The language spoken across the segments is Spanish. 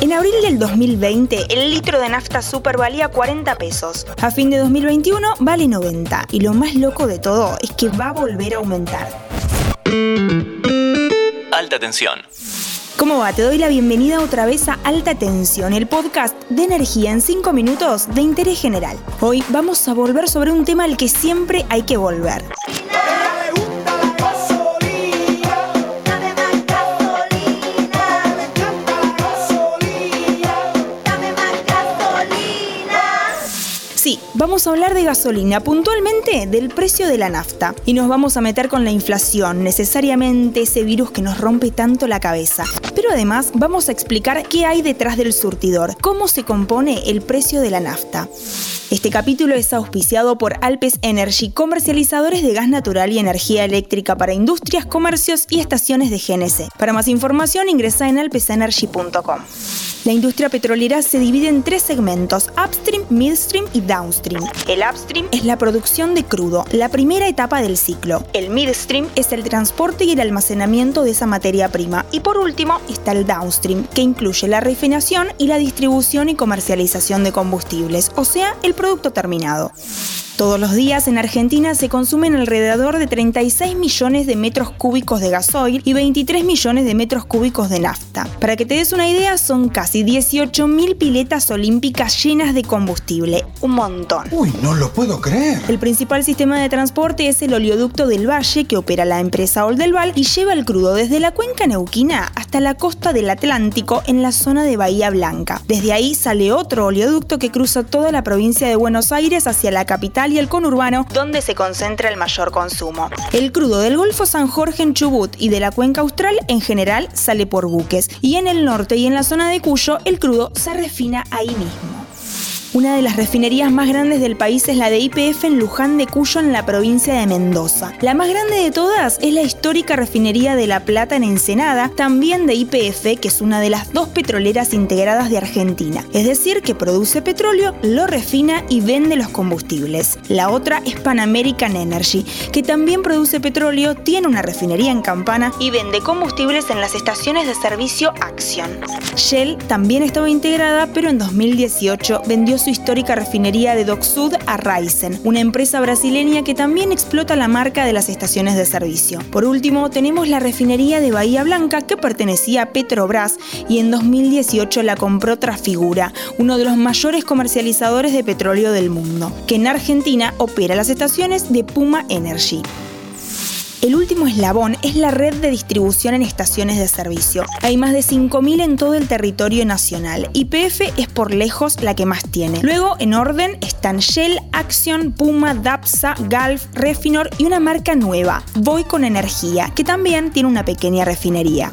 En abril del 2020, el litro de nafta super valía 40 pesos. A fin de 2021 vale 90. Y lo más loco de todo es que va a volver a aumentar. Alta tensión. ¿Cómo va? Te doy la bienvenida otra vez a Alta Tensión, el podcast de energía en 5 minutos de interés general. Hoy vamos a volver sobre un tema al que siempre hay que volver. Vamos a hablar de gasolina, puntualmente del precio de la nafta. Y nos vamos a meter con la inflación, necesariamente ese virus que nos rompe tanto la cabeza. Además vamos a explicar qué hay detrás del surtidor, cómo se compone el precio de la nafta. Este capítulo es auspiciado por Alpes Energy, comercializadores de gas natural y energía eléctrica para industrias, comercios y estaciones de GNC. Para más información ingresa en alpesenergy.com. La industria petrolera se divide en tres segmentos, upstream, midstream y downstream. El upstream es la producción de crudo, la primera etapa del ciclo. El midstream es el transporte y el almacenamiento de esa materia prima. Y por último el downstream, que incluye la refinación y la distribución y comercialización de combustibles, o sea, el producto terminado. Todos los días en Argentina se consumen alrededor de 36 millones de metros cúbicos de gasoil y 23 millones de metros cúbicos de nafta. Para que te des una idea, son casi 18.000 piletas olímpicas llenas de combustible. Un montón. Uy, no lo puedo creer. El principal sistema de transporte es el oleoducto del Valle que opera la empresa Oldelval y lleva el crudo desde la cuenca neuquina hasta la costa del Atlántico en la zona de Bahía Blanca. Desde ahí sale otro oleoducto que cruza toda la provincia de Buenos Aires hacia la capital y el conurbano, donde se concentra el mayor consumo. El crudo del Golfo San Jorge en Chubut y de la cuenca austral en general sale por buques, y en el norte y en la zona de Cuyo el crudo se refina ahí mismo. Una de las refinerías más grandes del país es la de IPF en Luján de Cuyo, en la provincia de Mendoza. La más grande de todas es la histórica refinería de La Plata en Ensenada, también de IPF, que es una de las dos petroleras integradas de Argentina. Es decir, que produce petróleo, lo refina y vende los combustibles. La otra es Pan American Energy, que también produce petróleo, tiene una refinería en Campana y vende combustibles en las estaciones de servicio Action. Shell también estaba integrada, pero en 2018 vendió su histórica refinería de Dock Sud a Raizen, una empresa brasileña que también explota la marca de las estaciones de servicio. Por último, tenemos la refinería de Bahía Blanca que pertenecía a Petrobras y en 2018 la compró Trafigura, uno de los mayores comercializadores de petróleo del mundo, que en Argentina opera las estaciones de Puma Energy. El último eslabón es la red de distribución en estaciones de servicio. Hay más de 5.000 en todo el territorio nacional. YPF es por lejos la que más tiene. Luego, en orden, están Shell, Action, Puma, Dapsa, Gulf, Refinor y una marca nueva, Voy con Energía, que también tiene una pequeña refinería.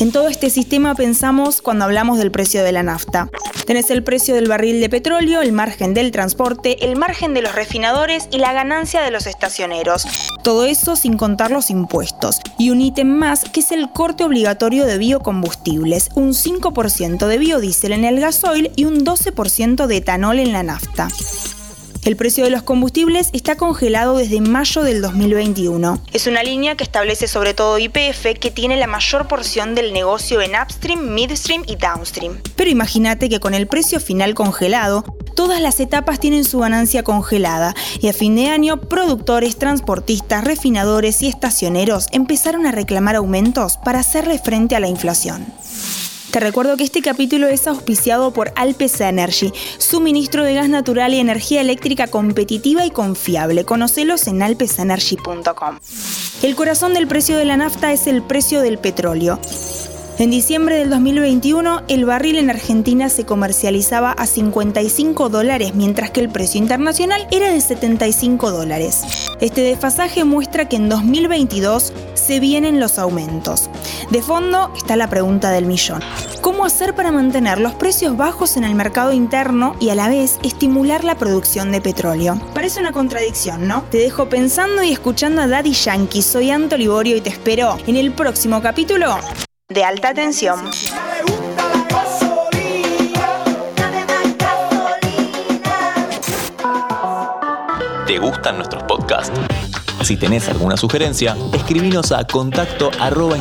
En todo este sistema pensamos cuando hablamos del precio de la nafta. Tenés el precio del barril de petróleo, el margen del transporte, el margen de los refinadores y la ganancia de los estacioneros. Todo eso sin contar los impuestos. Y un ítem más que es el corte obligatorio de biocombustibles, un 5% de biodiesel en el gasoil y un 12% de etanol en la nafta. El precio de los combustibles está congelado desde mayo del 2021. Es una línea que establece sobre todo YPF que tiene la mayor porción del negocio en upstream, midstream y downstream. Pero imagínate que con el precio final congelado, todas las etapas tienen su ganancia congelada y a fin de año productores, transportistas, refinadores y estacioneros empezaron a reclamar aumentos para hacerle frente a la inflación. Recuerdo que este capítulo es auspiciado por Alpes Energy, suministro de gas natural y energía eléctrica competitiva y confiable. Conocelos en alpesenergy.com. El corazón del precio de la nafta es el precio del petróleo. En diciembre del 2021, el barril en Argentina se comercializaba a 55 dólares, mientras que el precio internacional era de 75 dólares. Este desfasaje muestra que en 2022 se vienen los aumentos. De fondo está la pregunta del millón. ¿Cómo hacer para mantener los precios bajos en el mercado interno y a la vez estimular la producción de petróleo? Parece una contradicción, ¿no? Te dejo pensando y escuchando a Daddy Yankee. Soy Anto Liborio y te espero en el próximo capítulo de alta tensión. ¿Te gustan nuestros podcasts? Si tenés alguna sugerencia, escribinos a contacto arroba.